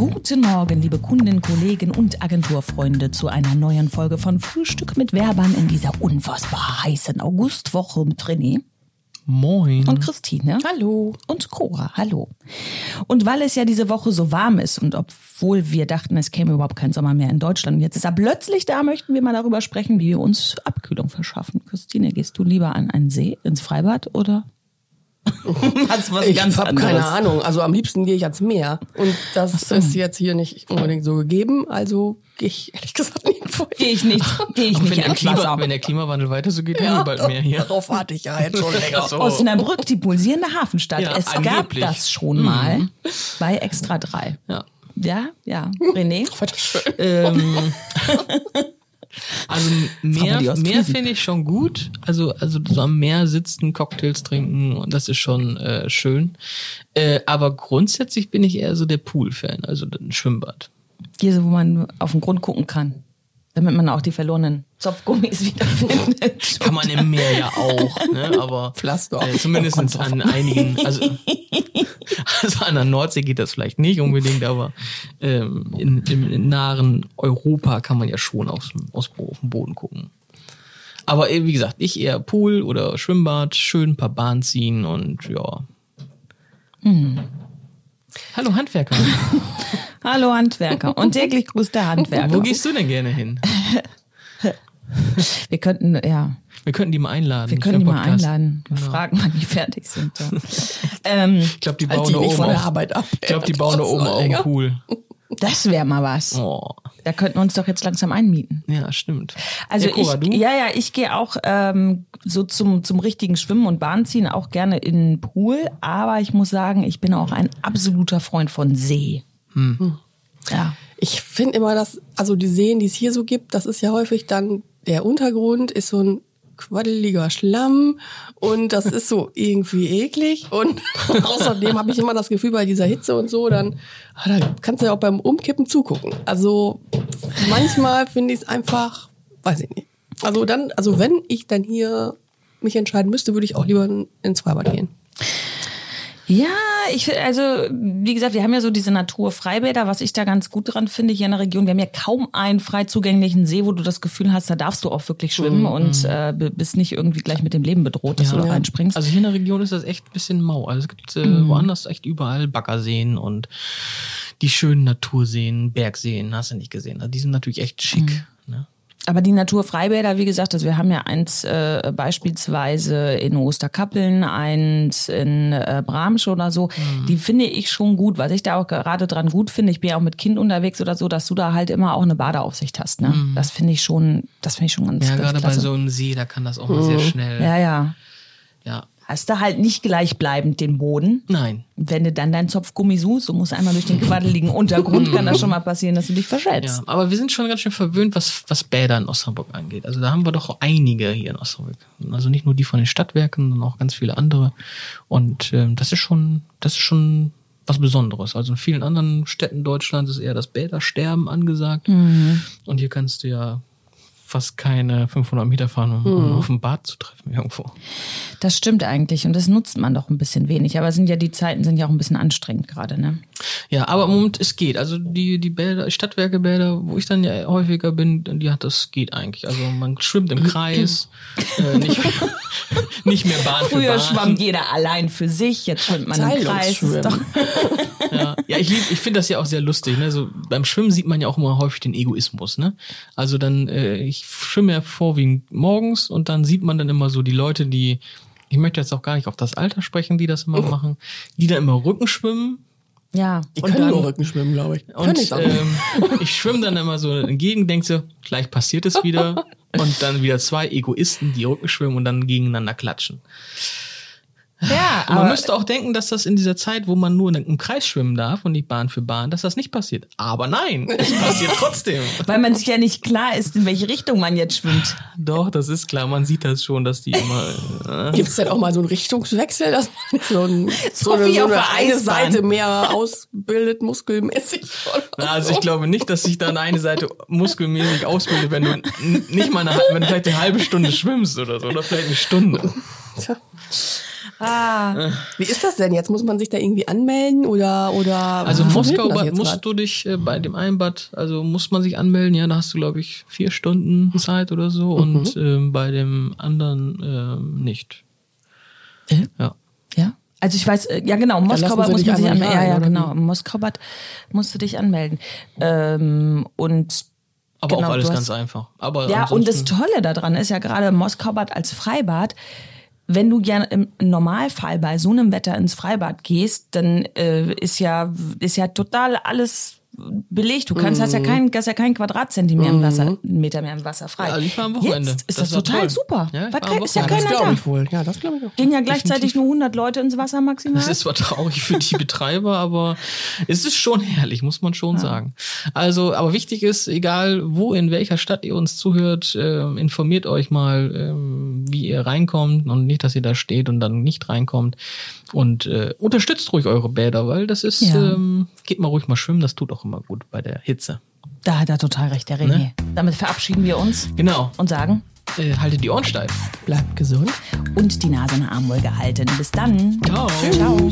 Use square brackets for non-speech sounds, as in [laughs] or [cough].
Guten Morgen, liebe Kunden, Kollegen und Agenturfreunde zu einer neuen Folge von Frühstück mit Werbern in dieser unfassbar heißen Augustwoche mit René. Moin. Und Christine. Hallo. Und Cora. Hallo. Und weil es ja diese Woche so warm ist und obwohl wir dachten, es käme überhaupt kein Sommer mehr in Deutschland, und jetzt ist er plötzlich da, möchten wir mal darüber sprechen, wie wir uns Abkühlung verschaffen. Christine, gehst du lieber an einen See, ins Freibad oder? [laughs] was, was ich habe keine Ahnung. Also am liebsten gehe ich ans Meer. Und das so. ist jetzt hier nicht unbedingt so gegeben. Also gehe ich ehrlich gesagt nirgendwo Gehe ich nicht. Gehe ich nicht wenn, der Klima, wenn der Klimawandel weiter so geht, ja, bald mehr hier. Darauf warte ich ja jetzt schon [laughs] länger. So. Osnabrück, die pulsierende Hafenstadt. Ja, es angeblich. gab das schon mal mhm. bei Extra 3. Ja. Ja, ja. René? [laughs] Ähm, also mehr, mehr finde ich schon gut. Also, also so am Meer sitzen, Cocktails trinken und das ist schon äh, schön. Äh, aber grundsätzlich bin ich eher so der Pool-Fan, also ein Schwimmbad. Hier so, wo man auf den Grund gucken kann damit man auch die verlorenen Zopfgummis wiederfindet. [laughs] Kann man im Meer ja auch, ne? aber Pflaster. Äh, zumindest an einigen, also, [laughs] also an der Nordsee geht das vielleicht nicht unbedingt, aber ähm, in, im, in nahen Europa kann man ja schon aus, aus, auf den Boden gucken. Aber äh, wie gesagt, ich eher Pool oder Schwimmbad, schön ein paar Bahn ziehen und ja. Hm. Hallo Handwerker. [laughs] Hallo Handwerker und täglich grüßt der [laughs] Handwerker. Wo gehst du denn gerne hin? [laughs] Wir könnten, ja. Wir könnten die mal einladen. Wir können die mal einladen. Genau. Fragen, wann die fertig sind. Ja. [laughs] ähm, ich glaube, die bauen halt die oben von der Arbeit ab. Ich glaube, die bauen da oben auch einen Pool. Das wäre mal was. Oh. Da könnten wir uns doch jetzt langsam einmieten. Ja, stimmt. Also ja, Cora, ich, du? ja, ja, ich gehe auch ähm, so zum zum richtigen Schwimmen und Bahnziehen auch gerne in den Pool. Aber ich muss sagen, ich bin auch ein absoluter Freund von See. Hm. Ja. Ich finde immer, dass also die Seen, die es hier so gibt, das ist ja häufig dann der Untergrund ist so ein quaddeliger Schlamm und das ist so irgendwie eklig und [laughs] außerdem habe ich immer das Gefühl bei dieser Hitze und so, dann ah, da kannst du ja auch beim Umkippen zugucken. Also manchmal finde ich es einfach, weiß ich nicht. Also dann, also wenn ich dann hier mich entscheiden müsste, würde ich auch lieber ins Freibad gehen. Ja, ich also wie gesagt, wir haben ja so diese Naturfreibäder, was ich da ganz gut dran finde hier in der Region. Wir haben ja kaum einen frei zugänglichen See, wo du das Gefühl hast, da darfst du auch wirklich schwimmen mhm. und äh, bist nicht irgendwie gleich mit dem Leben bedroht, dass ja. du da reinspringst. Also hier in der Region ist das echt ein bisschen mau. Also es gibt äh, mhm. woanders echt überall Baggerseen und die schönen Naturseen, Bergseen, hast du nicht gesehen. Also die sind natürlich echt schick. Mhm. Aber die Naturfreibäder, wie gesagt, also wir haben ja eins äh, beispielsweise in Osterkappeln, eins in äh, Bramsch oder so, mhm. die finde ich schon gut. Was ich da auch gerade dran gut finde, ich bin ja auch mit Kind unterwegs oder so, dass du da halt immer auch eine Badeaufsicht hast. Ne? Mhm. Das finde ich schon, das finde ich schon ganz Ja, ganz gerade bei so einem See, da kann das auch mal sehr mhm. schnell. Ja, ja. Hast du halt nicht gleichbleibend den Boden. Nein. Wenn du dann deinen Zopfgummi suchst, du musst einmal durch den quaddeligen Untergrund, kann das [laughs] schon mal passieren, dass du dich verschätzt. Ja, aber wir sind schon ganz schön verwöhnt, was, was Bäder in Osnabrück angeht. Also da haben wir doch einige hier in Osnabrück. Also nicht nur die von den Stadtwerken, sondern auch ganz viele andere. Und ähm, das ist schon, das ist schon was Besonderes. Also in vielen anderen Städten Deutschlands ist eher das Bädersterben angesagt. Mhm. Und hier kannst du ja fast keine 500 Meter fahren, um, um hm. auf ein Bad zu treffen irgendwo. Das stimmt eigentlich und das nutzt man doch ein bisschen wenig. Aber sind ja die Zeiten sind ja auch ein bisschen anstrengend gerade, ne? Ja, aber im Moment es geht. Also die die Bäder, Stadtwerkebäder, wo ich dann ja häufiger bin, die hat das geht eigentlich. Also man schwimmt im Kreis, äh, nicht, [laughs] nicht mehr Bahn Früher für Bahn. schwamm jeder allein für sich, jetzt schwimmt man im Kreis. [laughs] ja, ja, ich lieb, ich finde das ja auch sehr lustig. Ne? So beim Schwimmen sieht man ja auch immer häufig den Egoismus. Ne? Also dann äh, ich ich schwimme ja vorwiegend morgens und dann sieht man dann immer so die Leute, die, ich möchte jetzt auch gar nicht auf das Alter sprechen, die das immer machen, die da immer Rücken schwimmen. Ja, die können dann, nur Rücken schwimmen, glaube ich. Und ich, ähm, ich schwimme dann immer so entgegen, denke so, gleich passiert es wieder. [laughs] und dann wieder zwei Egoisten, die Rücken schwimmen und dann gegeneinander klatschen. Ja, aber man müsste auch denken, dass das in dieser Zeit, wo man nur im Kreis schwimmen darf und nicht Bahn für Bahn, dass das nicht passiert. Aber nein, es passiert [laughs] trotzdem. Weil man sich ja nicht klar ist, in welche Richtung man jetzt schwimmt. Doch, das ist klar. Man sieht das schon, dass die immer. Äh Gibt es denn auch mal so einen Richtungswechsel, dass man so, ein, so, eine, so eine, eine Seite mehr ausbildet, muskelmäßig? Also ich glaube nicht, dass sich dann eine Seite muskelmäßig ausbildet, wenn du nicht mal eine, wenn du vielleicht eine halbe Stunde schwimmst oder so, oder vielleicht eine Stunde. Tja. Ah, Wie ist das denn? Jetzt muss man sich da irgendwie anmelden oder oder Also wie Moskau musst grad? du dich äh, bei dem einen Bad, also muss man sich anmelden, ja, da hast du glaube ich vier Stunden Zeit oder so Mhm. und ähm, bei dem anderen ähm, nicht. Äh? Ja. ja. Also ich weiß, äh, ja genau, Moskau lassen sie muss dich man sich anmelden. Ja, ja, oder genau. Im Moskau-Bad musst du dich anmelden. Ähm, und Aber Genau, auch alles ganz einfach. Aber Ja, und das Tolle daran ist ja gerade Moskaubad als Freibad, wenn du ja im Normalfall bei so einem Wetter ins Freibad gehst, dann äh, ist ja ist ja total alles belegt. Du kannst hast ja kein hast ja kein Quadratzentimeter im Wasser, Meter mehr im Wasser frei. Ja, ich war am Wochenende. Jetzt ist Das das, total toll. super. Ja, Weil ist ja. Das keiner glaube da. ich wohl. Ja, das glaube ich auch. Gehen ja gleichzeitig nur 100 Leute ins Wasser maximal. Das ist zwar traurig für die [laughs] Betreiber, aber es ist schon herrlich, muss man schon sagen. Also, aber wichtig ist, egal wo, in welcher Stadt ihr uns zuhört, ähm, informiert euch mal, ähm, wie ihr reinkommt und nicht, dass ihr da steht und dann nicht reinkommt. Und äh, unterstützt ruhig eure Bäder, weil das ist, Ja. ähm, geht mal ruhig mal schwimmen, das tut auch immer gut bei der Hitze. da hat er total recht, der René. Ne? Damit verabschieden wir uns Genau. und sagen Äh, haltet die Ohren steif. Bleibt gesund. und die Nase in der Armwoll gehalten. Bis dann. Ciao. Ciao.